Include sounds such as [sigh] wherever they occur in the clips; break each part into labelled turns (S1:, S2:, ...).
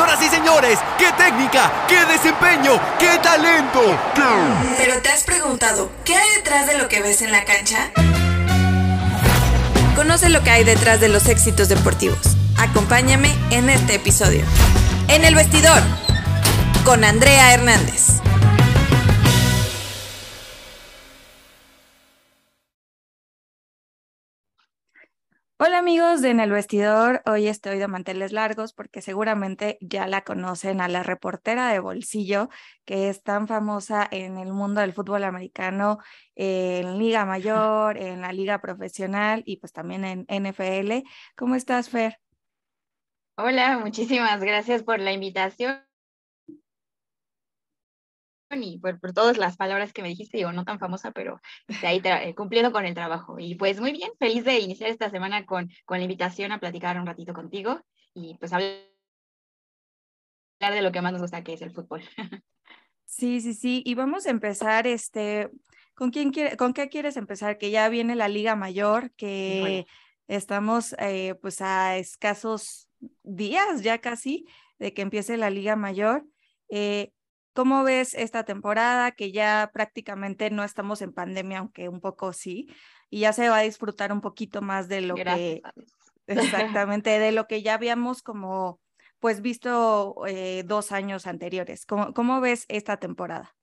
S1: Señoras y señores, qué técnica, qué desempeño, qué talento.
S2: Pero te has preguntado, ¿qué hay detrás de lo que ves en la cancha? Conoce lo que hay detrás de los éxitos deportivos. Acompáñame en este episodio. En el vestidor, con Andrea Hernández.
S3: Hola amigos de En el Vestidor, hoy estoy de manteles largos porque seguramente ya la conocen a la reportera de bolsillo que es tan famosa en el mundo del fútbol americano, en Liga Mayor, en la Liga Profesional y pues también en NFL. ¿Cómo estás, Fer?
S4: Hola, muchísimas gracias por la invitación y por, por, todas las palabras que me dijiste, digo, no tan famosa, pero de ahí eh, cumpliendo con el trabajo. Y pues muy bien, feliz de iniciar esta semana con, con la invitación a platicar un ratito contigo y pues hablar de lo que más nos gusta, que es el fútbol.
S3: Sí, sí, sí. Y vamos a empezar, este, ¿con quién quiere, con qué quieres empezar? Que ya viene la Liga Mayor, que bueno. estamos eh, pues a escasos días ya casi de que empiece la Liga Mayor. Eh, ¿Cómo ves esta temporada que ya prácticamente no estamos en pandemia, aunque un poco sí, y ya se va a disfrutar un poquito más de lo
S4: Gracias.
S3: que [laughs] [laughs] exactamente de lo que ya habíamos como pues visto eh, dos años anteriores? ¿Cómo, ¿Cómo ves esta temporada?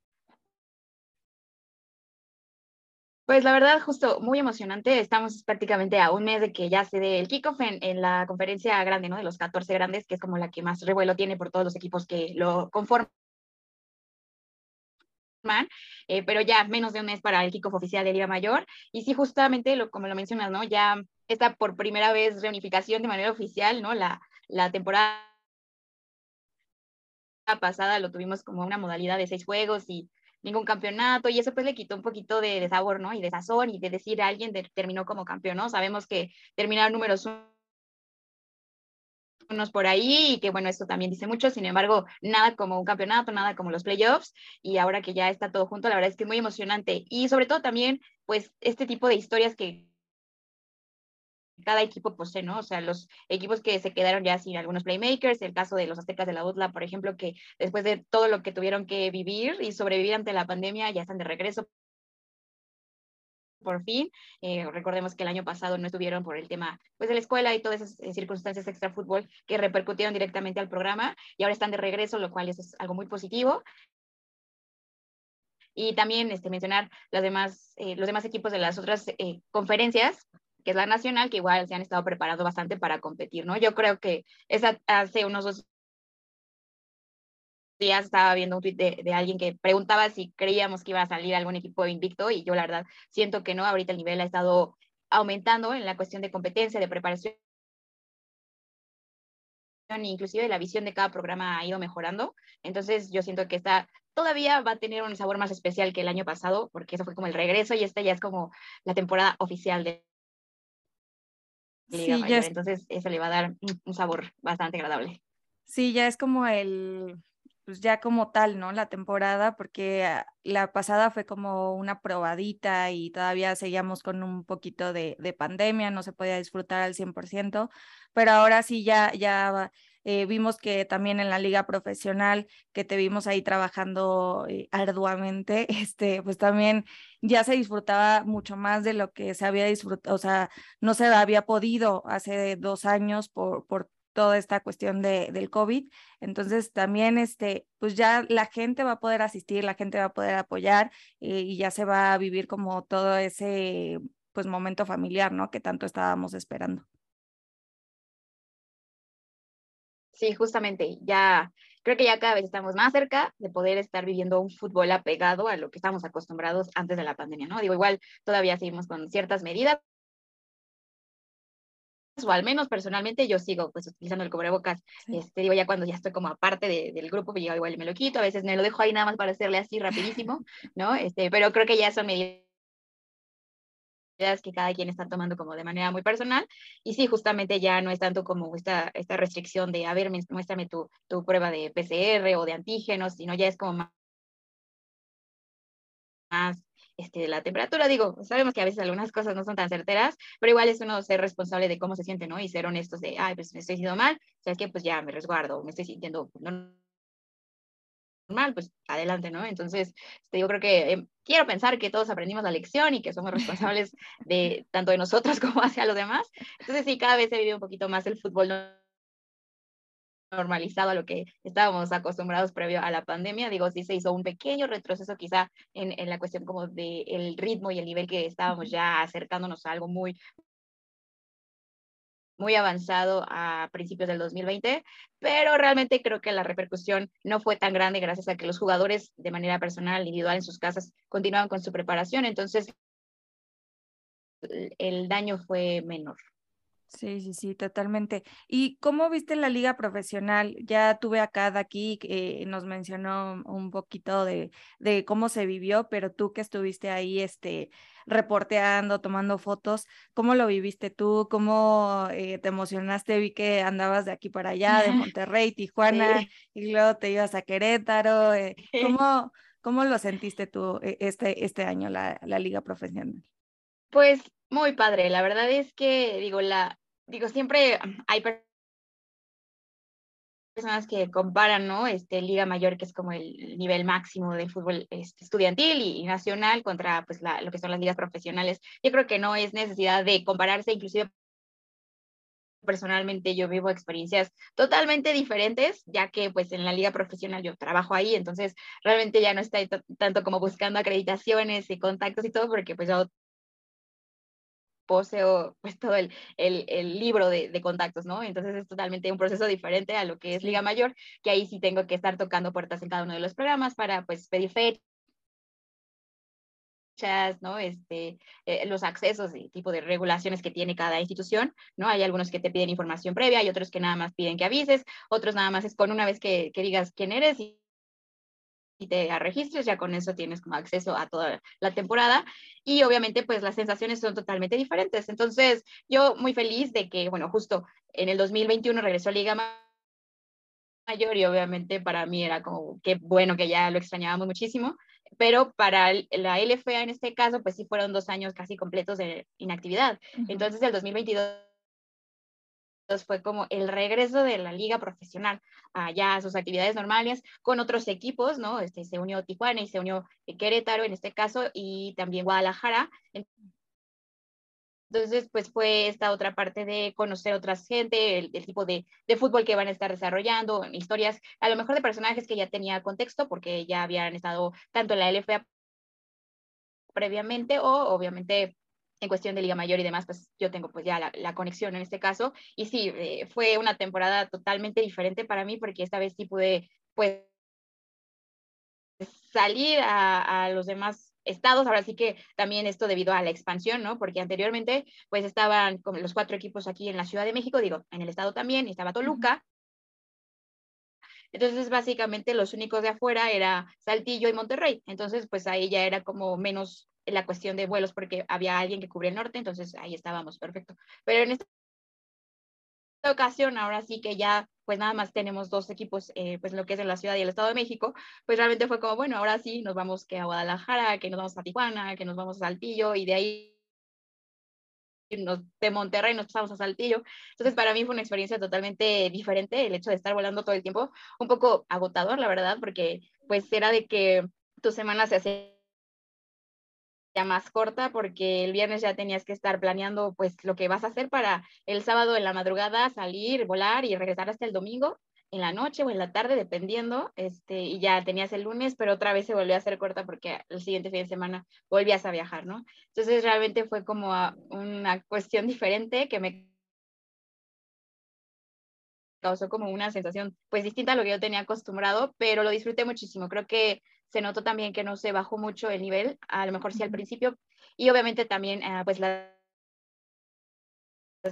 S4: Pues la verdad, justo muy emocionante. Estamos prácticamente a un mes de que ya se dé el kickoff en, en, la conferencia grande, ¿no? De los 14 grandes, que es como la que más revuelo tiene por todos los equipos que lo conforman. Eh, pero ya menos de un mes para el kickoff oficial de Liga Mayor. Y sí, justamente, lo, como lo mencionas, ¿no? Ya está por primera vez reunificación de manera oficial, ¿no? La, la temporada pasada lo tuvimos como una modalidad de seis juegos y ningún campeonato y eso pues le quitó un poquito de, sabor, ¿no? Y de sazón y de decir a alguien de, terminó como campeón, ¿no? Sabemos que terminar números unos por ahí y que bueno, esto también dice mucho, sin embargo, nada como un campeonato, nada como los playoffs. Y ahora que ya está todo junto, la verdad es que es muy emocionante. Y sobre todo también pues este tipo de historias que cada equipo posee, ¿no? O sea, los equipos que se quedaron ya sin algunos playmakers, el caso de los aztecas de la UTLA, por ejemplo, que después de todo lo que tuvieron que vivir y sobrevivir ante la pandemia, ya están de regreso por fin. Eh, recordemos que el año pasado no estuvieron por el tema pues, de la escuela y todas esas eh, circunstancias extra fútbol que repercutieron directamente al programa y ahora están de regreso, lo cual es, es algo muy positivo. Y también este, mencionar las demás, eh, los demás equipos de las otras eh, conferencias, que es la nacional, que igual se han estado preparando bastante para competir, ¿no? Yo creo que esa hace unos dos días estaba viendo un tweet de, de, alguien que preguntaba si creíamos que iba a salir algún equipo invicto y yo la verdad siento que no, ahorita el nivel ha estado aumentando en la cuestión de competencia, de preparación inclusive la visión de cada programa ha ido mejorando, entonces yo siento que esta todavía va a tener un sabor más especial que el año pasado, porque eso fue como el regreso y esta ya es como la temporada oficial de Liga sí, Mayor, es... entonces eso le va a dar un sabor bastante agradable.
S3: Sí, ya es como el, pues ya como tal, ¿no? La temporada, porque ah, la pasada fue como una probadita y todavía seguíamos con un poquito de, de pandemia, no se podía disfrutar al 100%, pero ahora sí ya, ya eh, vimos que también en la liga profesional, que te vimos ahí trabajando eh, arduamente, [laughs] este, pues también ya se disfrutaba mucho más de lo que se había disfrutado, o sea, no se había podido hace dos años por, por toda esta cuestión de, del COVID. Entonces también, este, pues ya la gente va a poder asistir, la gente va a poder apoyar eh, y ya se va a vivir como todo ese, pues, momento familiar, ¿no? Que tanto estábamos esperando.
S4: Sí, justamente, ya creo que ya cada vez estamos más cerca de poder estar viviendo un fútbol apegado a lo que estamos acostumbrados antes de la pandemia, ¿no? Digo, igual todavía seguimos con ciertas medidas, o al menos personalmente yo sigo pues utilizando el cubrebocas, sí. este, digo ya cuando ya estoy como aparte de, del grupo, pues yo igual me lo quito, a veces me lo dejo ahí nada más para hacerle así rapidísimo, ¿no? Este, pero creo que ya son medidas que cada quien está tomando como de manera muy personal y sí, justamente ya no es tanto como esta, esta restricción de, a ver, muéstrame tu, tu prueba de PCR o de antígenos, sino ya es como más, más este, la temperatura. Digo, sabemos que a veces algunas cosas no son tan certeras, pero igual es uno ser responsable de cómo se siente, ¿no? Y ser honestos de, ay, pues me estoy sintiendo mal, ¿sabes qué? Pues ya me resguardo, me estoy sintiendo mal, pues adelante, ¿no? Entonces, este, yo creo que eh, quiero pensar que todos aprendimos la lección y que somos responsables de tanto de nosotros [laughs] como hacia los demás. Entonces, sí, cada vez he vivido un poquito más el fútbol normalizado a lo que estábamos acostumbrados previo a la pandemia. Digo, sí se hizo un pequeño retroceso quizá en, en la cuestión como del el ritmo y el nivel que estábamos ya acercándonos a algo muy, muy avanzado a principios del 2020, pero realmente creo que la repercusión no fue tan grande gracias a que los jugadores de manera personal, individual en sus casas, continuaban con su preparación, entonces el daño fue menor.
S3: Sí, sí, sí, totalmente. ¿Y cómo viste la liga profesional? Ya tuve acá de aquí, que nos mencionó un poquito de, de, cómo se vivió, pero tú que estuviste ahí este, reporteando, tomando fotos, ¿cómo lo viviste tú? ¿Cómo eh, te emocionaste? Vi que andabas de aquí para allá, de [laughs] Monterrey, Tijuana, y luego te ibas a Querétaro. Eh, [laughs] ¿cómo, ¿Cómo lo sentiste tú eh, este, este año, la, la liga profesional?
S4: Pues muy padre, la verdad es que, digo, la, digo, siempre hay personas que comparan, ¿no? Este, Liga Mayor, que es como el nivel máximo de fútbol este, estudiantil y, nacional, contra pues, la, lo que son las ligas profesionales. Yo creo que no es necesidad de compararse, inclusive personalmente yo vivo experiencias totalmente diferentes, ya que pues en la liga profesional yo trabajo ahí, entonces realmente ya no estoy tanto como buscando acreditaciones y contactos y todo, porque pues yo poseo pues todo el, el, el libro de, de, contactos, ¿no? Entonces es totalmente un proceso diferente a lo que es Liga Mayor, que ahí sí tengo que estar tocando puertas en cada uno de los programas para pues pedir fechas, ¿no? Este, eh, los accesos y tipo de regulaciones que tiene cada institución, ¿no? Hay algunos que te piden información previa, hay otros que nada más piden que avises, otros nada más es con una vez que, que digas quién eres y y te registres, ya con eso tienes como acceso a toda la temporada y obviamente pues las sensaciones son totalmente diferentes. Entonces yo muy feliz de que, bueno, justo en el 2021 regresó a Liga Mayor y obviamente para mí era como que bueno que ya lo extrañábamos muchísimo, pero para la LFA en este caso pues sí fueron dos años casi completos de inactividad. Entonces el 2022 fue como el regreso de la liga profesional allá a sus actividades normales con otros equipos, ¿no? Este, se unió Tijuana y se unió Querétaro en este caso y también Guadalajara. Entonces, pues fue esta otra parte de conocer otra gente, el, tipo de, de, fútbol que van a estar desarrollando, historias, a lo mejor de personajes que ya tenía contexto porque ya habían estado tanto en la LFA previamente o obviamente en cuestión de Liga Mayor y demás, pues yo tengo pues ya la, la conexión en este caso. Y sí, eh, fue una temporada totalmente diferente para mí porque esta vez sí pude pues salir a, a los demás estados, ahora sí que también esto debido a la expansión, ¿no? Porque anteriormente pues estaban como los cuatro equipos aquí en la Ciudad de México, digo, en el estado también, estaba Toluca, entonces, básicamente los únicos de afuera era Saltillo y Monterrey. Entonces, pues ahí ya era como menos la cuestión de vuelos porque había alguien que cubría el norte, entonces ahí estábamos, perfecto. Pero en esta ocasión, ahora sí que ya, pues nada más tenemos dos equipos, eh, pues lo que es en la Ciudad y el Estado de México, pues realmente fue como, bueno, ahora sí, nos vamos que a Guadalajara, que nos vamos a Tijuana, que nos vamos a Saltillo y de ahí de Monterrey nos pasamos a Saltillo. Entonces, para mí fue una experiencia totalmente diferente el hecho de estar volando todo el tiempo, un poco agotador, la verdad, porque pues era de que tu semana se hacía más corta porque el viernes ya tenías que estar planeando pues lo que vas a hacer para el sábado en la madrugada salir, volar y regresar hasta el domingo en la noche o en la tarde dependiendo este y ya tenías el lunes pero otra vez se volvió a hacer corta porque el siguiente fin de semana volvías a viajar, ¿no? Entonces realmente fue como una cuestión diferente que me causó como una sensación pues distinta a lo que yo tenía acostumbrado, pero lo disfruté muchísimo. Creo que se notó también que no se bajó mucho el nivel, a lo mejor sí al principio, y obviamente también uh, pues las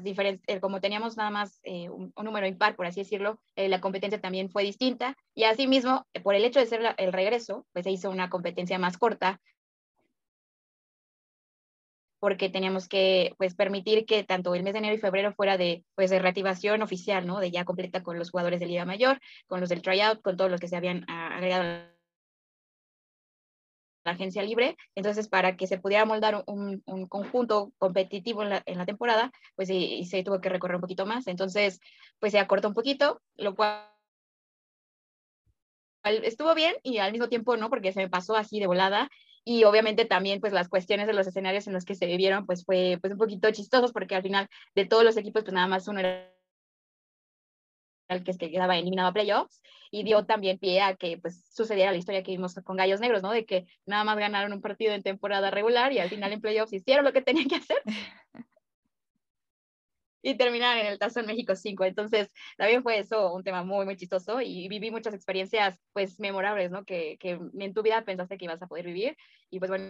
S4: diferentes, eh, como teníamos nada más eh, un, un, número impar, por así decirlo, eh, la competencia también fue distinta, y asimismo, por el hecho de ser la, el regreso, pues se hizo una competencia más corta, porque teníamos que pues, permitir que tanto el mes de enero y febrero fuera de, pues, de reactivación oficial, ¿no? De ya completa con los jugadores de Liga Mayor, con los del tryout, con todos los que se habían uh, agregado agencia libre, entonces para que se pudiera moldar un, un conjunto competitivo en la, en la temporada, pues se tuvo que recorrer un poquito más, entonces pues se acortó un poquito, lo cual estuvo bien y al mismo tiempo no, porque se me pasó así de volada y obviamente también pues las cuestiones de los escenarios en los que se vivieron pues fue pues un poquito chistosos porque al final de todos los equipos pues nada más uno era el que, que quedaba eliminado a playoffs y dio también pie a que pues sucediera la historia que vimos con Gallos Negros, ¿no? De que nada más ganaron un partido en temporada regular y al final en playoffs hicieron lo que tenían que hacer [laughs] y terminaron en el Tazón México 5. Entonces, también fue eso un tema muy, muy chistoso y viví muchas experiencias, pues, memorables, ¿no? Que, que en tu vida pensaste que ibas a poder vivir. Y pues, bueno,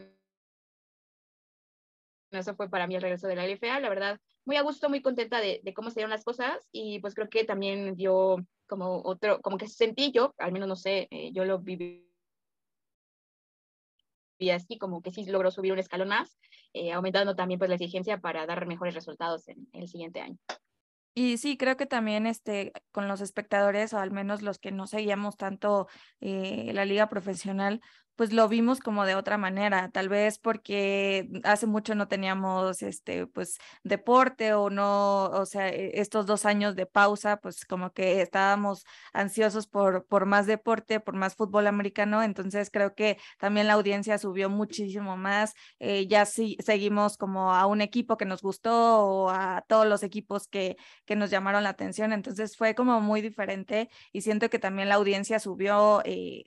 S4: eso fue para mí el regreso de la LFA. La verdad, muy a gusto, muy contenta de, de cómo se dieron las cosas y pues creo que también dio como otro, como que sentí yo, al menos no sé, eh, yo lo viví y así como que sí logró subir un escalón más, eh, aumentando también pues la exigencia para dar mejores resultados en, el siguiente año.
S3: Y sí, creo que también este, con los espectadores, o al menos los que no seguíamos tanto eh, la liga profesional, pues lo vimos como de otra manera, tal vez porque hace mucho no teníamos este pues deporte o no, o sea, e, estos dos años de pausa, pues como que estábamos ansiosos por, por más deporte, por más fútbol americano, entonces creo que también la audiencia subió muchísimo más, eh, ya sí seguimos como a un equipo que nos gustó o a todos los equipos que, que nos llamaron la atención, entonces fue como muy diferente y siento que también la audiencia subió eh,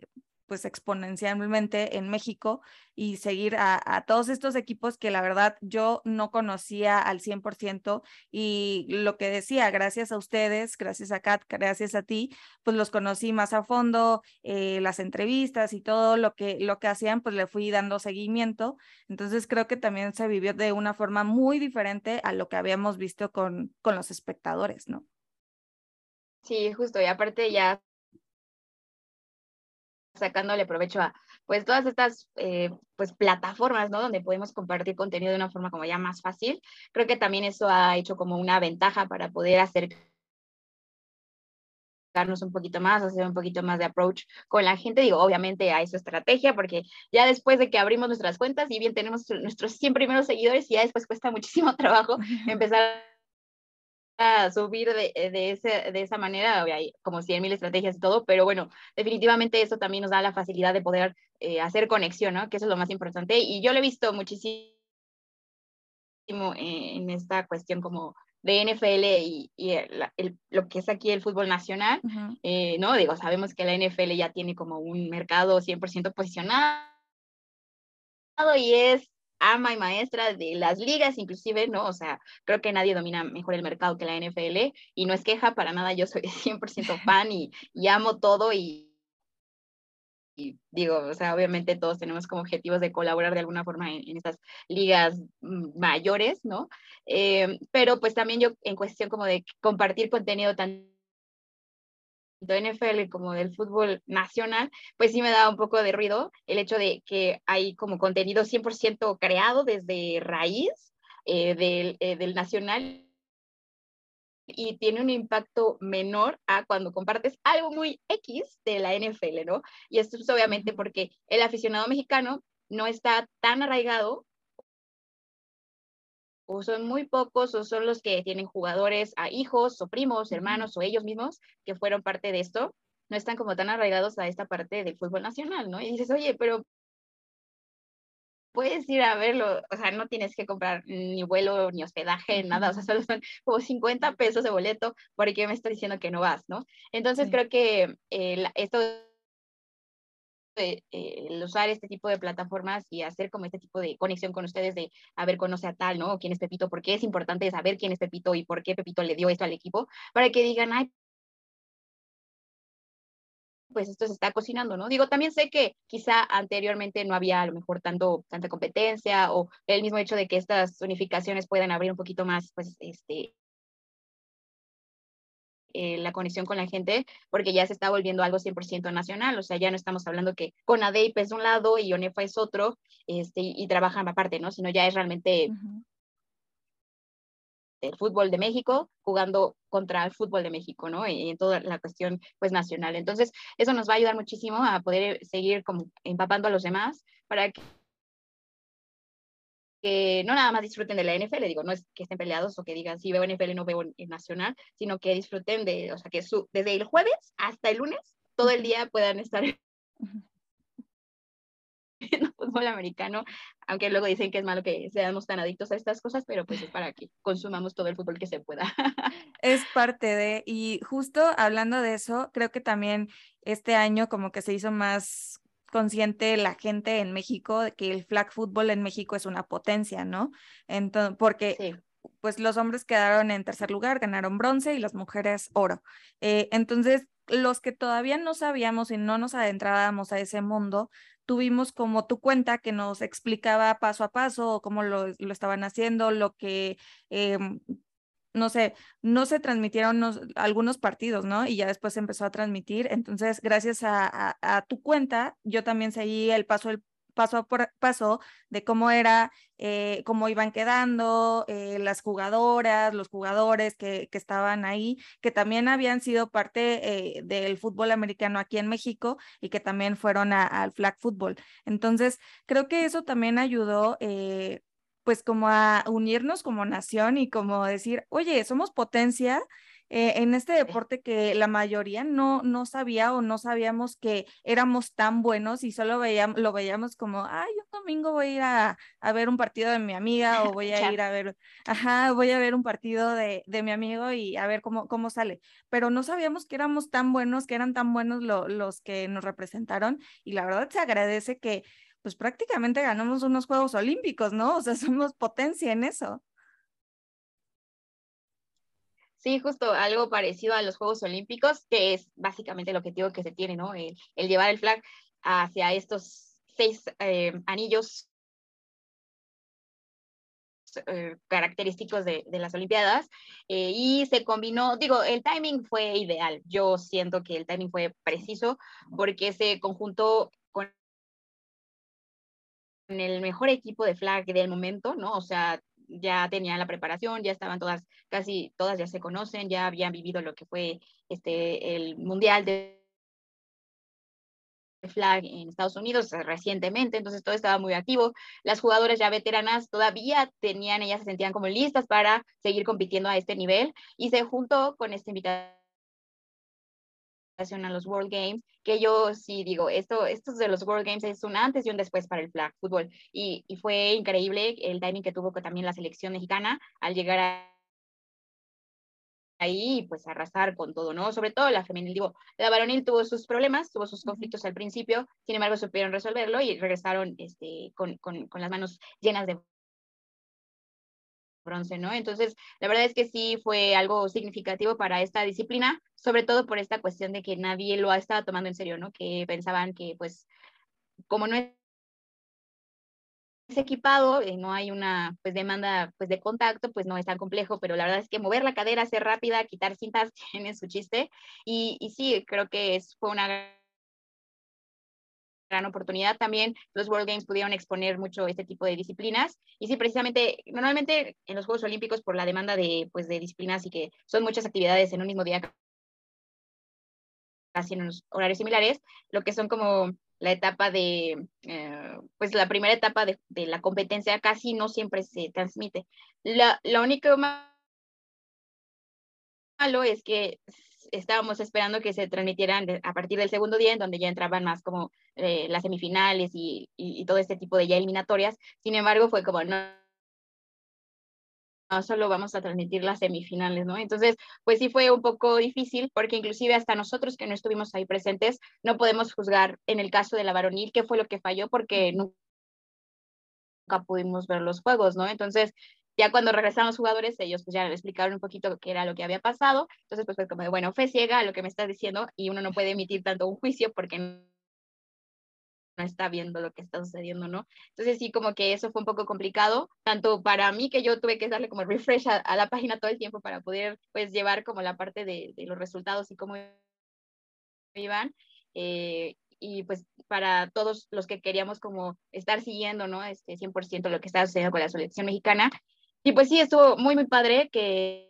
S3: pues exponencialmente en México y seguir a, todos estos equipos que la verdad yo no conocía al 100% y lo que decía, gracias a ustedes, gracias a Kat, gracias a ti, pues los conocí más a fondo, eh, las entrevistas y todo lo que, lo que hacían, pues le fui dando seguimiento. Entonces creo que también se vivió de una forma muy diferente a lo que habíamos visto con, con los espectadores, ¿no?
S4: Sí, justo, y aparte ya sacándole provecho a pues todas estas eh, pues plataformas, ¿no? Donde podemos compartir contenido de una forma como ya más fácil. Creo que también eso ha hecho como una ventaja para poder acercarnos un poquito más, hacer un poquito más de approach con la gente. Digo, obviamente a esa estrategia, porque ya después de que abrimos nuestras cuentas y bien tenemos nuestros 100 primeros seguidores, y ya después cuesta muchísimo [laughs] trabajo empezar subir de, eh, de, ese, de esa manera, hay como 100 mil estrategias y todo, pero bueno, definitivamente eso también nos da la facilidad de poder eh, hacer conexión, ¿no? Que eso es lo más importante. Y yo lo he visto muchísimo en esta cuestión como de NFL y, y el, lo que es aquí el fútbol nacional, eh, ¿no? Digo, sabemos que la NFL ya tiene como un mercado 100% posicionado y es ama y maestra de las ligas, inclusive, ¿no? O sea, creo que nadie domina mejor el mercado que la NFL y no es queja para nada, yo soy [laughs] 100% fan y, y amo todo y, y, digo, o sea, obviamente todos tenemos como objetivos de colaborar de alguna forma en, estas ligas mm, mayores, ¿no? Eh, pero pues también yo en cuestión como de compartir contenido tan NFL como del fútbol nacional, pues sí me da un poco de ruido el hecho de que hay como contenido 100% creado desde raíz eh, del, eh, del nacional y tiene un impacto menor a cuando compartes algo muy X de la NFL, ¿no? Y esto es obviamente porque el aficionado mexicano no está tan arraigado o son muy pocos o son los que tienen jugadores a hijos o primos, hermanos o ellos mismos que fueron parte de esto, no están como tan arraigados a esta parte del fútbol nacional, ¿no? Y dices, oye, pero puedes ir a verlo, o sea, no tienes que comprar ni vuelo, ni hospedaje, nada, o sea, [laughs] solo son como 50 pesos de boleto, porque me está diciendo que no vas, ¿no? Entonces creo que eh, esto el usar este tipo de plataformas y hacer como este tipo de conexión con ustedes de, a ver, conoce a tal, ¿no? ¿Quién es Pepito? Porque es importante saber quién es Pepito y por qué Pepito le dio esto al equipo, para que digan, ay, pues esto se está cocinando, ¿no? Digo, también sé que quizá anteriormente no había a lo mejor tanto, tanta competencia o el mismo hecho de que estas unificaciones puedan abrir un poquito más, pues, este, eh, la conexión con la gente, porque ya se está volviendo algo 100% nacional, o sea, ya no estamos hablando que con ADEIP es un lado y ONEFA es otro, este, y, trabajan aparte, ¿no? Sino ya es realmente del fútbol de México jugando contra el fútbol de México, ¿no? Y en toda la cuestión, pues, nacional. Entonces, eso nos va a ayudar muchísimo a poder seguir como empapando a los demás para que que no nada más disfruten de la NFL, digo, no es que estén peleados o que digan, sí, veo NFL y no veo nacional, sino que disfruten de, o sea, que su, desde el jueves hasta el lunes, todo el día puedan estar viendo [laughs] fútbol americano, aunque luego dicen que es malo que seamos tan adictos a estas cosas, pero pues es para que consumamos todo el fútbol que se pueda. [laughs]
S3: Es parte de, y justo hablando de eso, creo que también este año como que se hizo más consciente la gente en México de que el flag football en México es una potencia, ¿no? Entonces, porque pues los hombres quedaron en tercer lugar, ganaron bronce y las mujeres oro. Eh, entonces, los que todavía no sabíamos y no nos adentrábamos a ese mundo, tuvimos como tu cuenta que nos explicaba paso a paso cómo lo, lo estaban haciendo, lo que em, no sé, no se transmitieron algunos partidos, ¿no? Y ya después se empezó a transmitir. Entonces, gracias a, tu cuenta, yo también seguí el paso, el paso por paso de cómo era, eh, cómo iban quedando eh, las jugadoras, los jugadores que, que, estaban ahí, que también habían sido parte eh, del fútbol americano aquí en México y que también fueron al flag football. Entonces, creo que eso también ayudó pues como a unirnos como nación y como decir, oye, somos potencia eh, en este deporte que la mayoría no, no sabía o no sabíamos que éramos tan buenos y solo veíamos, lo veíamos como, ay, un domingo voy a ir a, a ver un partido de mi amiga o voy a ir a ver, ajá, voy a ver un partido de, de, mi amigo y a ver cómo, cómo sale. Pero no sabíamos que éramos tan buenos, que eran tan buenos los que nos representaron y la verdad se agradece que pues prácticamente ganamos unos Juegos Olímpicos, ¿no? O sea, [laughs] somos potencia en eso.
S4: Sí, justo algo parecido a los Juegos Olímpicos, que es básicamente el objetivo que se tiene, ¿no? El, llevar el flag hacia estos seis eh, anillos eh, característicos de, las Olimpiadas eh, y se combinó, digo, el timing fue ideal, yo siento que el timing fue preciso porque se conjuntó el mejor equipo de flag del momento, ¿no? O sea, ya tenían la preparación, ya estaban todas, casi todas ya se conocen, ya habían vivido lo que fue este, el Mundial de flag en Estados Unidos recientemente, entonces todo estaba muy activo. Las jugadoras ya veteranas todavía tenían, ellas se sentían como listas para seguir compitiendo a este nivel y se juntó con esta invitación a los World Games, que yo sí digo, esto, estos de los World Games es un antes y un después para el flag fútbol. Y, y fue increíble el timing que tuvo también la selección mexicana al llegar a ahí pues arrasar con todo, ¿no? Sobre todo la femenil, digo, la varonil tuvo sus problemas, tuvo sus conflictos al principio, sin embargo supieron resolverlo y regresaron este, con, con, con las manos llenas de bronce, ¿no? Entonces, la verdad es que sí fue algo significativo para esta disciplina, sobre todo por esta cuestión de que nadie lo ha estado tomando en serio, ¿no? Que pensaban que, pues, como no es equipado, y no hay una pues demanda pues de contacto, pues no es tan complejo, pero la verdad es que mover la cadera, ser rápida, quitar cintas [laughs] tiene su chiste y, y sí, creo que es, fue una gran oportunidad. También los World Games pudieron exponer mucho este tipo de disciplinas. Y sí, precisamente, normalmente en los Juegos Olímpicos, por la demanda de, pues, de disciplinas y que son muchas actividades en un mismo día, casi en unos horarios similares, lo que son como la etapa de, eh, pues la primera etapa de, de, la competencia casi no siempre se transmite. La, lo único malo es que estábamos esperando que se transmitieran a partir del segundo día, en donde ya entraban más como eh, las semifinales y, y, todo este tipo de ya eliminatorias. Sin embargo, fue como, no, no solo vamos a transmitir las semifinales, ¿no? Entonces, pues sí fue un poco difícil porque inclusive hasta nosotros que no estuvimos ahí presentes, no podemos juzgar en el caso de la varonil qué fue lo que falló porque nunca pudimos ver los juegos, ¿no? Entonces, ya cuando regresaron los jugadores, ellos pues ya le explicaron un poquito qué era lo que había pasado. Entonces, pues fue como de, bueno, fe ciega a lo que me estás diciendo y uno no puede emitir tanto un juicio porque no está viendo lo que está sucediendo, ¿no? Entonces sí, como que eso fue un poco complicado, tanto para mí que yo tuve que darle como refresh a, la página todo el tiempo para poder pues llevar como la parte de, de los resultados y cómo iban. Eh, y pues para todos los que queríamos como estar siguiendo, ¿no? Este 100% lo que estaba sucediendo con la selección mexicana, y pues sí, estuvo muy, muy padre que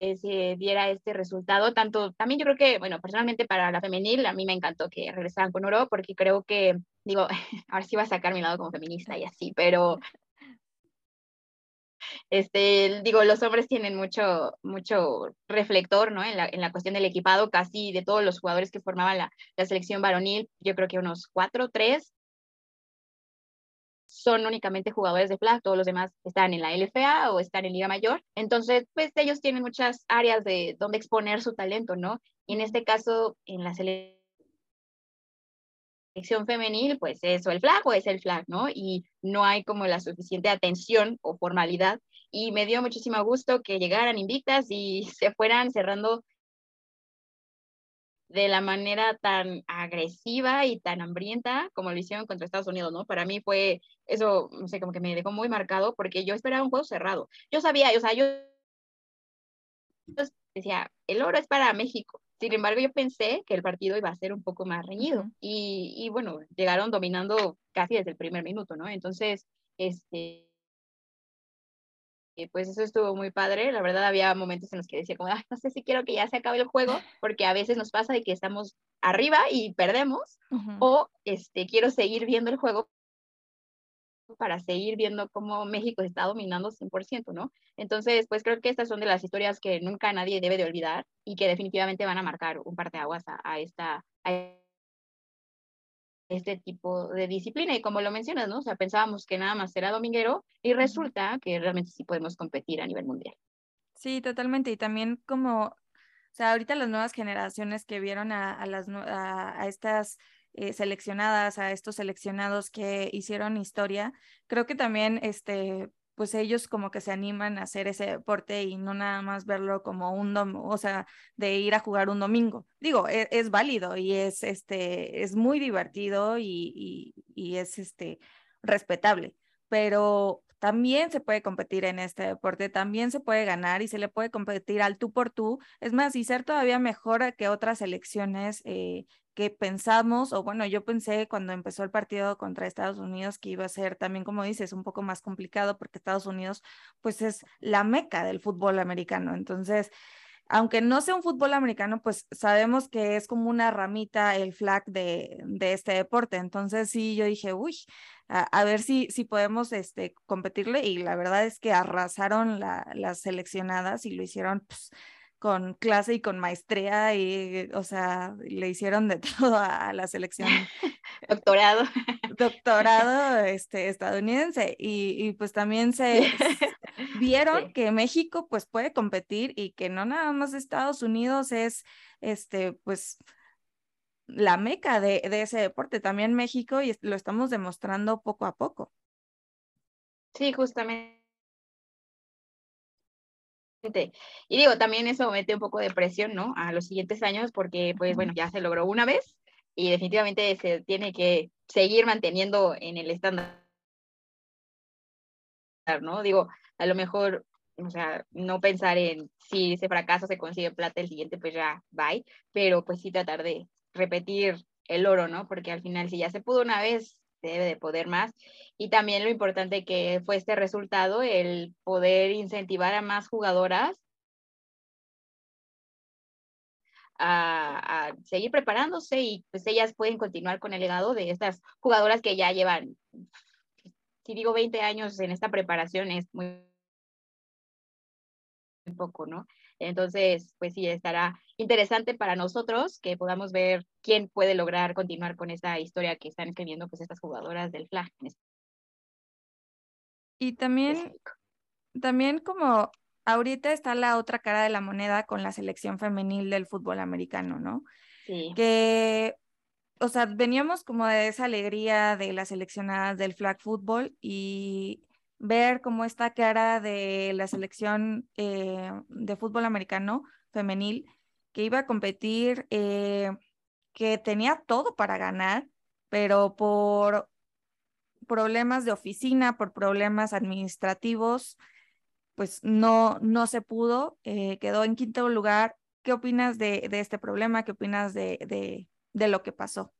S4: se diera este resultado, tanto también yo creo que, bueno, personalmente para la femenil, a mí me encantó que regresaran con oro, porque creo que, digo, [laughs] ahora sí va a sacar mi lado como feminista y así, pero este, digo, los hombres tienen mucho, mucho reflector, ¿no? En la, en la cuestión del equipado, casi de todos los jugadores que formaban la, la selección varonil, yo creo que unos cuatro, tres, son únicamente jugadores de flag, todos los demás están en la LFA o están en Liga Mayor. Entonces, pues ellos tienen muchas áreas de donde exponer su talento, ¿no? Y en este caso, en la selección femenil, pues eso, el flag o es el flag, ¿no? Y no hay como la suficiente atención o formalidad. Y me dio muchísimo gusto que llegaran invictas y [laughs] se fueran cerrando de la manera tan agresiva y tan hambrienta como lo hicieron contra Estados Unidos, ¿no? Para mí fue eso, no sé, como que me dejó muy marcado porque yo esperaba un juego cerrado. Yo sabía, o sea, yo decía, el oro es para México. Sin embargo, yo pensé que el partido iba a ser un poco más reñido y, y bueno, llegaron dominando casi desde el primer minuto, ¿no? Entonces, este, pues eso estuvo muy padre. La verdad había momentos en los que decía como, no sé si quiero que ya se acabe el juego, [laughs] porque a veces nos pasa de que estamos arriba y perdemos, o este, quiero seguir viendo el juego para seguir viendo cómo México está dominando 100%, ¿no? Entonces, pues creo que estas son de las historias que nunca nadie debe de olvidar y que definitivamente van a marcar un parteaguas a, a esta... A este tipo de disciplina. Y como lo mencionas, ¿no? O sea, pensábamos que nada más era dominguero y resulta que realmente sí podemos competir a nivel mundial.
S3: Sí, totalmente. Y también como, o sea, ahorita las nuevas generaciones que vieron a, a las, a, a estas eh, seleccionadas, a estos seleccionados que hicieron historia, creo que también, este, pues ellos como que se animan a hacer ese deporte y no nada más verlo como un domingo, o sea, de ir a jugar un domingo. Digo, es, es válido y es, este, es muy divertido y, y, y, es, este, respetable, pero también se puede competir en este deporte, también se puede ganar y se le puede competir al tú por tú. Es más, y ser todavía mejor que otras selecciones eh, que pensamos, o bueno, yo pensé cuando empezó el partido contra Estados Unidos que iba a ser también, como dices, un poco más complicado porque Estados Unidos pues es la meca del fútbol americano. Entonces, aunque no sea un fútbol americano, pues sabemos que es como una ramita el flag de, de este deporte. Entonces sí, yo dije, uy, a, a, ver si, si podemos este, competirle y la verdad es que arrasaron la, las seleccionadas y lo hicieron pues, con clase y con maestría y, o sea, le hicieron de [laughs] todo a la selección. [laughs]
S4: doctorado. [laughs]
S3: Doctorado este, estadounidense. Y, y pues también se vieron sí. que México pues puede competir y que no nada más Estados Unidos es, este, pues la meca de, de ese deporte, también México y lo estamos demostrando poco a poco.
S4: Sí, justamente y digo, también eso mete un poco de presión, ¿no? A los siguientes años, porque, pues, bueno, ya se logró una vez y definitivamente se tiene que seguir manteniendo en el estándar, ¿no? Digo, a lo mejor, o sea, no pensar en si ese fracaso se consigue plata el siguiente, pues ya, bye, pero pues sí tratar de repetir el oro, ¿no? Porque al final, si ya se pudo una vez, debe de poder más. Y también lo importante que fue este resultado, el poder incentivar a más jugadoras a, a, seguir preparándose y pues ellas pueden continuar con el legado de estas jugadoras que ya llevan, si digo 20 años en esta preparación, es muy poco, ¿no? Entonces, pues sí, estará interesante para nosotros que podamos ver quién puede lograr continuar con esa historia que están escribiendo pues estas jugadoras del flag.
S3: Y también, también como ahorita está la otra cara de la moneda con la selección femenil del fútbol americano, ¿no?
S4: Sí.
S3: Que, o sea, veníamos como de esa alegría de las seleccionadas del flag fútbol y ver como esta cara de la selección eh, de fútbol americano femenil que iba a competir, eh, que tenía todo para ganar, pero por problemas de oficina, por problemas administrativos, pues no, no se pudo, eh, quedó en quinto lugar. ¿Qué opinas de, este problema? ¿Qué opinas de, de, de lo que pasó?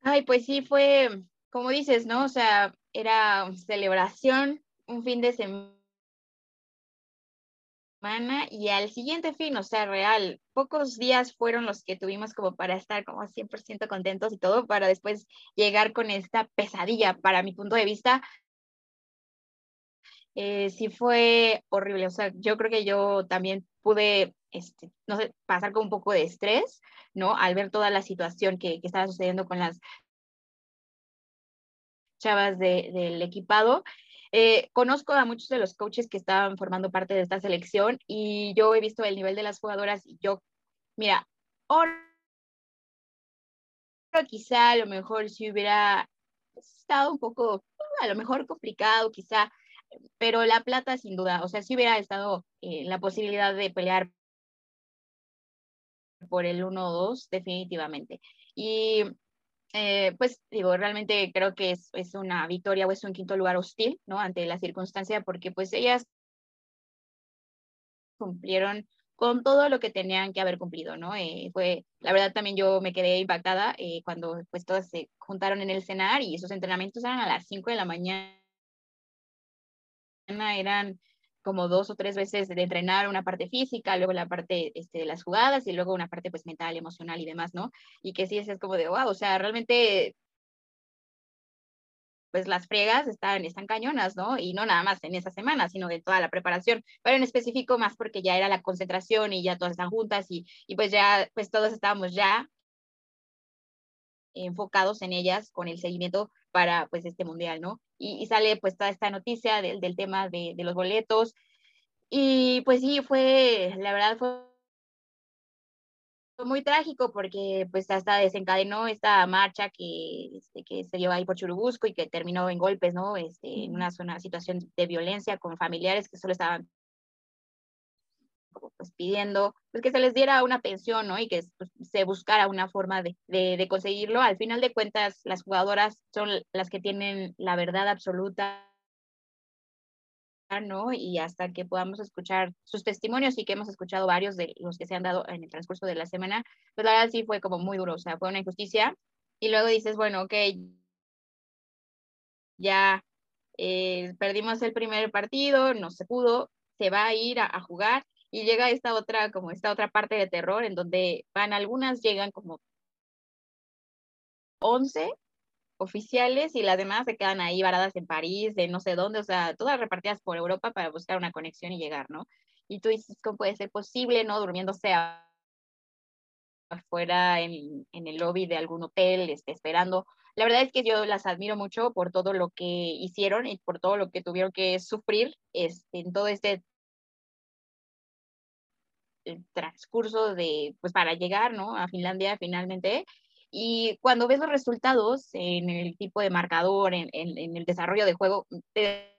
S4: Ay, pues sí, fue, como dices, ¿no? O sea, era celebración un fin de semana y al siguiente fin, o sea, real, pocos días fueron los que tuvimos como para estar como 100% contentos y todo, para después llegar con esta pesadilla, para mi punto de vista, eh, sí fue horrible, o sea, yo creo que yo también pude, este, no sé, pasar con un poco de estrés, ¿no? Al ver toda la situación que, que estaba sucediendo con las chavas de, del equipado eh, conozco a muchos de los coaches que estaban formando parte de esta selección y yo he visto el nivel de las jugadoras y yo, mira, ahora quizá a lo mejor si hubiera estado un poco, a lo mejor complicado quizá, pero la plata sin duda, o sea, si hubiera estado eh, la posibilidad de pelear por el 1-2 definitivamente. Y eh, pues digo, realmente creo que es, es, una victoria o es un quinto lugar hostil, ¿no? Ante la circunstancia, porque pues ellas cumplieron con todo lo que tenían que haber cumplido, ¿no? Eh, fue, la verdad también yo me quedé impactada eh, cuando pues todas se juntaron en el cenar y esos entrenamientos eran a las 5 de la mañana, eran como dos o tres veces de entrenar una parte física, luego la parte este, de las jugadas y luego una parte pues mental, emocional y demás, ¿no? Y que sí es, como de, wow, o sea, realmente pues las fregas están, están cañonas, ¿no? Y no nada más en esa semana, sino de toda la preparación, pero en específico más porque ya era la concentración y ya todas están juntas y, y pues ya, pues todos estábamos ya enfocados en ellas con el seguimiento para pues este mundial, ¿no? Y, sale pues toda esta noticia del, del tema de, de, los boletos. Y pues sí, fue, la verdad fue muy trágico porque pues hasta desencadenó esta marcha que, este, que se dio ahí por Churubusco y que terminó en golpes, ¿no? Este, en una, zona, situación de violencia con familiares que solo estaban pues pidiendo pues, que se les diera una pensión, ¿no? Y que pues, se buscara una forma de, de, conseguirlo. Al final de cuentas, las jugadoras son las que tienen la verdad absoluta, ¿no? Y hasta que podamos escuchar sus testimonios y que hemos escuchado varios de los que se han dado en el transcurso de la semana, pues la verdad sí fue como muy duro, o sea, fue una injusticia. Y luego dices, bueno, ok, ya eh, perdimos el primer partido, no se pudo, se va a ir a jugar y llega esta otra, como esta otra parte de terror en donde van, algunas llegan como 11 oficiales y las demás se quedan ahí varadas en París, de no sé dónde, o sea, todas repartidas por Europa para buscar una conexión y llegar, ¿no? Y tú dices, ¿cómo puede ser posible, no? Durmiéndose afuera en, en el lobby de algún hotel, este, esperando. La verdad es que yo las admiro mucho por todo lo que hicieron y por todo lo que tuvieron que sufrir este, en todo este el transcurso de, pues para llegar, ¿no? A Finlandia finalmente. Y cuando ves los resultados en el tipo de marcador, en, en, el desarrollo de juego, te,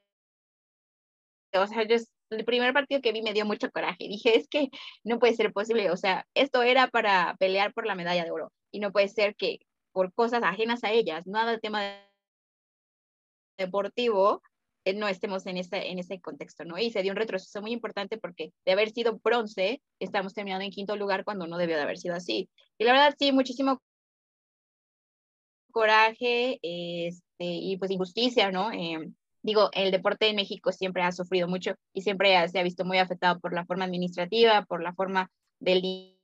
S4: o sea, yo, el primer partido que vi me dio mucho coraje. Dije, es que no puede ser posible, o sea, esto era para pelear por la medalla de oro y no puede ser que por cosas ajenas a ellas, nada de tema deportivo, no estemos en ese, en ese contexto, ¿no? Y se dio un retroceso muy importante porque de haber sido bronce, estamos terminando en quinto lugar cuando no debió de haber sido así. Y la verdad, sí, muchísimo coraje este, y pues injusticia, ¿no? Eh, digo, el deporte en México siempre ha sufrido mucho y siempre se ha visto muy afectado por la forma administrativa, por la forma del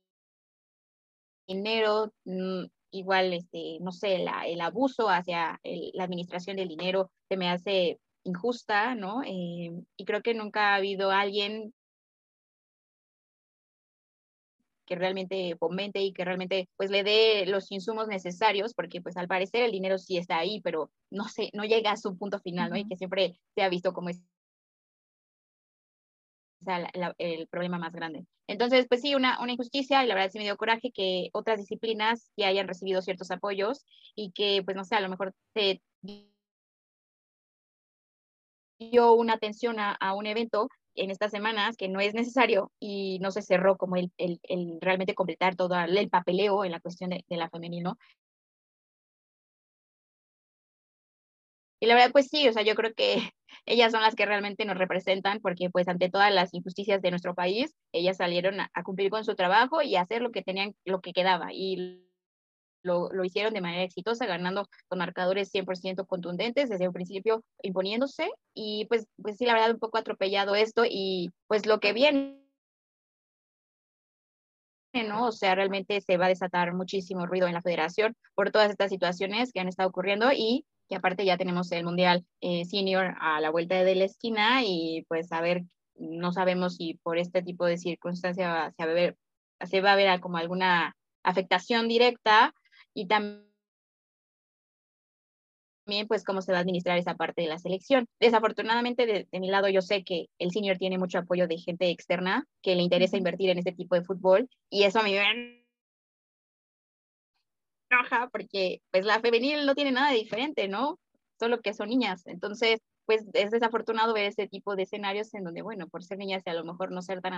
S4: dinero, mm, igual, este, no sé, el abuso hacia la administración del dinero se me hace injusta, ¿no? Eh, y creo que nunca ha habido alguien que realmente fomente y que realmente pues le dé los insumos necesarios, porque pues al parecer el dinero sí está ahí, pero no sé, no llega a su punto final, ¿no? Y que siempre se ha visto como es la, la, el problema más grande. Entonces, pues sí, una, una injusticia y la verdad sí me dio coraje que otras disciplinas que hayan recibido ciertos apoyos y que, pues no sé, a lo mejor se dio una atención a, a un evento en estas semanas que no es necesario y no se cerró como el, el, el realmente completar todo el papeleo en la cuestión de, de la femenino. Y la verdad, pues sí, o sea, yo creo que [laughs] ellas son las que realmente nos representan porque pues ante todas las injusticias de nuestro país, ellas salieron a, cumplir con su trabajo y a hacer lo que tenían, lo que quedaba. Y lo, lo, hicieron de manera exitosa, ganando con marcadores 100% contundentes desde un principio, imponiéndose. Y pues, pues sí, la verdad, un poco atropellado esto y pues lo que viene. ¿no? O sea, realmente se va a desatar muchísimo ruido en la federación por todas estas situaciones que han estado ocurriendo y que aparte ya tenemos el Mundial eh, Senior a la vuelta de la esquina y pues a ver, no sabemos si por este tipo de circunstancias se va a ver, se va a ver como alguna afectación directa y también pues cómo se va a administrar esa parte de la selección. Desafortunadamente, de, mi lado, yo sé que el senior tiene mucho apoyo de gente externa que le interesa invertir en este tipo de fútbol y eso a mí me enoja porque pues la femenil no tiene nada de diferente, ¿no? Solo que son niñas. Entonces, pues es desafortunado ver ese tipo de escenarios en donde, bueno, por ser niñas y a lo mejor no ser tan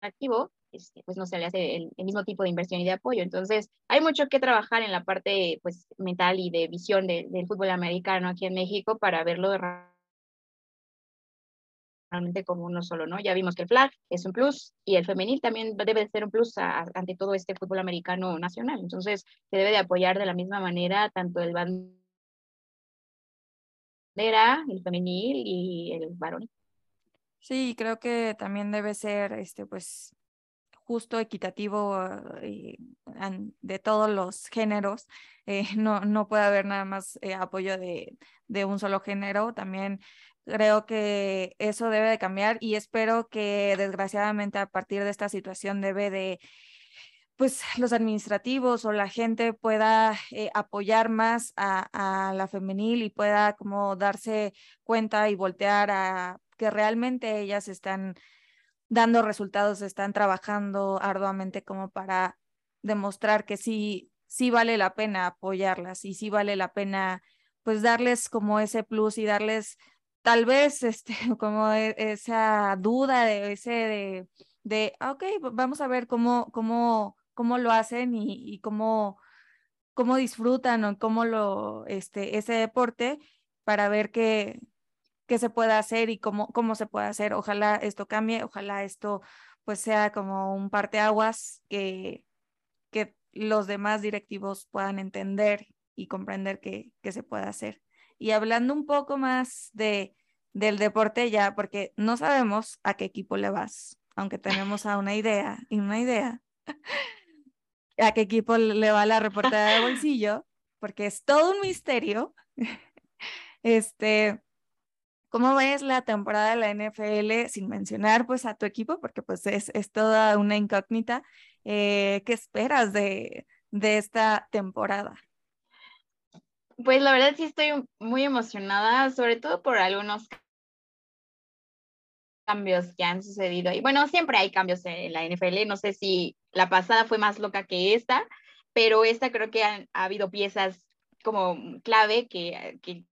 S4: atractivo, este, pues no se le hace el, mismo tipo de inversión y de apoyo. Entonces, hay mucho que trabajar en la parte pues, mental y de visión del fútbol americano aquí en México para verlo realmente como uno solo, ¿no? Ya vimos que el flag es un plus y el femenil también debe de ser un plus ante todo este fútbol americano nacional. Entonces, se debe de apoyar de la misma manera tanto el bandera, el femenil y el varón.
S3: Sí, creo que también debe ser, este, pues, justo, equitativo eh, de todos los géneros. Eh, [laughs] no, no puede haber nada más eh, apoyo de, de un solo género. También creo que eso debe de cambiar y espero que desgraciadamente a partir de esta situación debe de pues los administrativos o la gente pueda apoyar más a, a, la femenil y pueda como darse cuenta y voltear a que realmente ellas están dando resultados, están trabajando arduamente como para demostrar que sí, sí vale la pena apoyarlas y sí vale la pena pues darles como ese plus y darles tal vez [laughs] este como e, esa duda de ese de, de ah, ok, vamos a ver cómo, cómo, cómo lo hacen y, y cómo, cómo disfrutan o cómo lo, este, ese deporte para ver que, qué se puede hacer y cómo, cómo se puede hacer. Ojalá esto cambie, ojalá esto pues sea como un parteaguas que, que los demás directivos puedan entender y comprender que, que se puede hacer. Y hablando un poco más de, del deporte ya, porque no sabemos a qué equipo le vas, aunque tenemos a una idea y una idea, [laughs] a qué equipo le va la reportada de [laughs] bolsillo, porque es todo un misterio. [laughs] Este, ¿Cómo ves la temporada de la NFL sin mencionar pues a tu equipo? Porque pues es, es toda una incógnita. Eh, ¿Qué esperas de, de esta temporada?
S4: Pues la verdad sí estoy muy emocionada, sobre todo por algunos cambios que han sucedido. Y bueno, siempre hay cambios en la NFL. No sé si la pasada fue más loca que esta, pero esta creo que ha habido piezas como clave que, que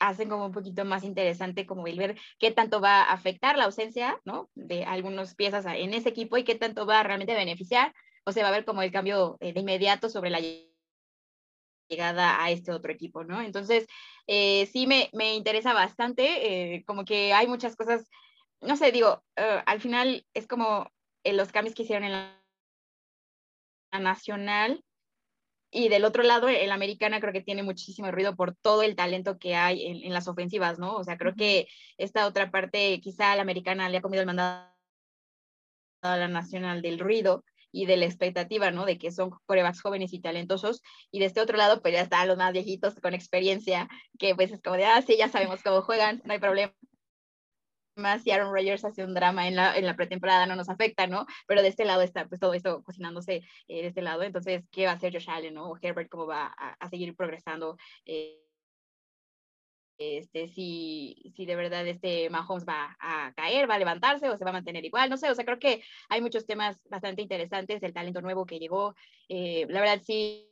S4: hacen como un poquito más interesante como el ver qué tanto va a afectar la ausencia, ¿no? De algunas piezas en ese equipo y qué tanto va a realmente beneficiar, o se va a ver como el cambio eh, de inmediato sobre la llegada a este otro equipo, ¿no? Entonces, eh, sí me, me, interesa bastante, eh, como que hay muchas cosas, no sé, digo, al final es como los cambios que hicieron en la nacional, y del otro lado, el americana creo que tiene muchísimo ruido por todo el talento que hay en, las ofensivas, ¿no? O sea, creo que esta otra parte, quizá la americana le ha comido el mandado a la nacional del ruido y de la expectativa, ¿no? De que son corebacks jóvenes y talentosos. Y de este otro lado, pues ya están los más viejitos con experiencia, que pues es como de, ah, sí, ya sabemos cómo juegan, no hay problema más si Aaron Rodgers hace un drama en la, en la pretemporada no nos afecta, ¿no? Pero de este lado está pues todo esto cocinándose eh, de este lado, entonces, ¿qué va a hacer Josh Allen, ¿no? O Herbert, ¿cómo va a, a seguir progresando? Eh, este, si, si de verdad este Mahomes va a caer, va a levantarse o se va a mantener igual, no sé, o sea, creo que hay muchos temas bastante interesantes, el talento nuevo que llegó, eh, la verdad sí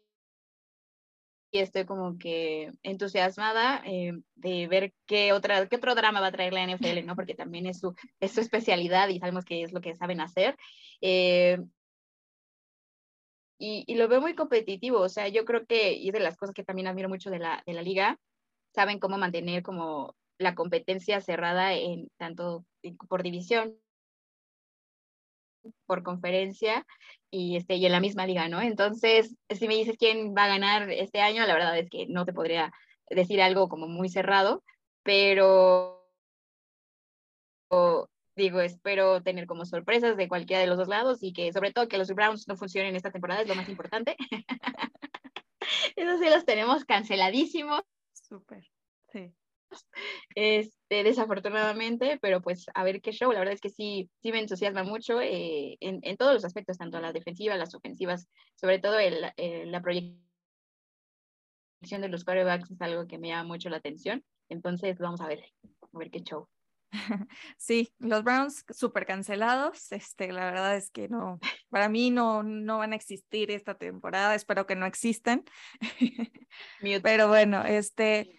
S4: estoy como que entusiasmada eh, de ver qué, otra, qué otro drama va a traer la NFL, ¿no? Porque también es su, es su especialidad y sabemos que es lo que saben hacer. Eh, y, y, lo veo muy competitivo, o sea, yo creo que, y es de las cosas que también admiro mucho de la, de la liga, saben cómo mantener como la competencia cerrada en tanto por división por conferencia y, este, y en la misma liga, ¿no? Entonces, si me dices quién va a ganar este año, la verdad es que no te podría decir algo como muy cerrado, pero digo, espero tener como sorpresas de cualquiera de los dos lados y que sobre todo que los Browns no funcionen esta temporada es lo más importante. [laughs] Eso sí los tenemos canceladísimos.
S3: Súper, sí.
S4: Desafortunadamente, pero pues a ver qué show, la verdad es que sí, sí me entusiasma mucho eh, en, en, todos los aspectos, tanto la defensiva, las ofensivas, sobre todo el, la proyección de los quarterbacks es algo que me llama mucho la atención, entonces vamos a ver, a ver qué show. [laughs]
S3: Sí, los Browns súper cancelados. Este, la verdad es que no, para mí no, no van a existir esta temporada. Espero que no existan. [laughs] Pero bueno, este,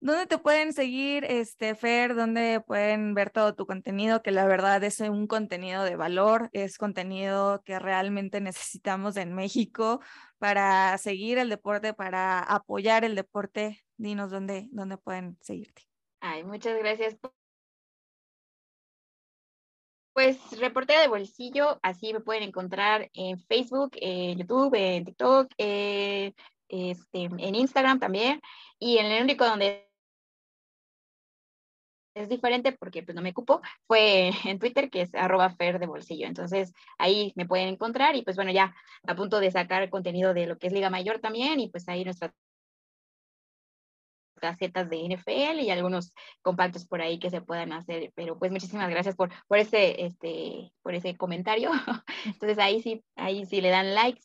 S3: ¿dónde te pueden seguir, este, Fer? ¿Dónde pueden ver todo tu contenido? Que la verdad es un contenido de valor, es contenido que realmente necesitamos en México para seguir el deporte, para apoyar el deporte. Dinos dónde, dónde pueden seguirte.
S4: Ay, muchas gracias pues reportera de bolsillo, así me pueden encontrar en Facebook, en YouTube, en TikTok, eh, este, en Instagram también, y en el único donde es diferente porque pues no me cupo, fue [laughs] en Twitter que es arroba de bolsillo. Entonces ahí me pueden encontrar y pues bueno, ya a punto de sacar contenido de lo que es Liga Mayor también y pues ahí nuestra casetas de NFL y algunos compactos por ahí que se puedan hacer. Pero pues muchísimas gracias por, por, ese, este, por ese comentario. [laughs] Entonces ahí sí, ahí sí le dan likes,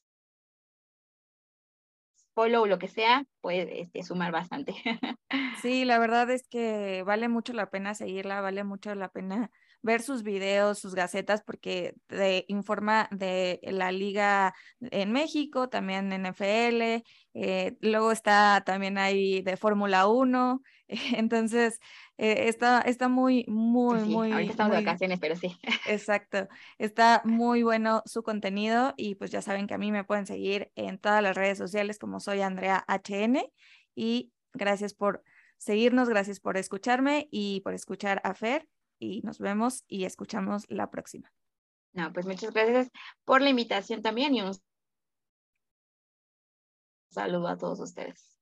S4: follow, lo que sea, puede este, sumar bastante. [laughs]
S3: Sí, la verdad es que vale mucho la pena seguirla, vale mucho la pena ver sus videos, sus gacetas, porque te informa de la liga en México, también en NFL, eh, luego está también ahí de Fórmula 1, [laughs] entonces eh, está, está muy, muy, muy...
S4: Ahorita estamos de vacaciones, pero sí. [laughs]
S3: Exacto, está muy bueno su contenido y pues ya saben que a mí me pueden seguir en todas las redes sociales como soy Andrea HN y gracias por seguirnos, gracias por escucharme y por escuchar a Fer y nos vemos y escuchamos la próxima.
S4: No, pues muchas gracias por la invitación también y un saludo a todos ustedes.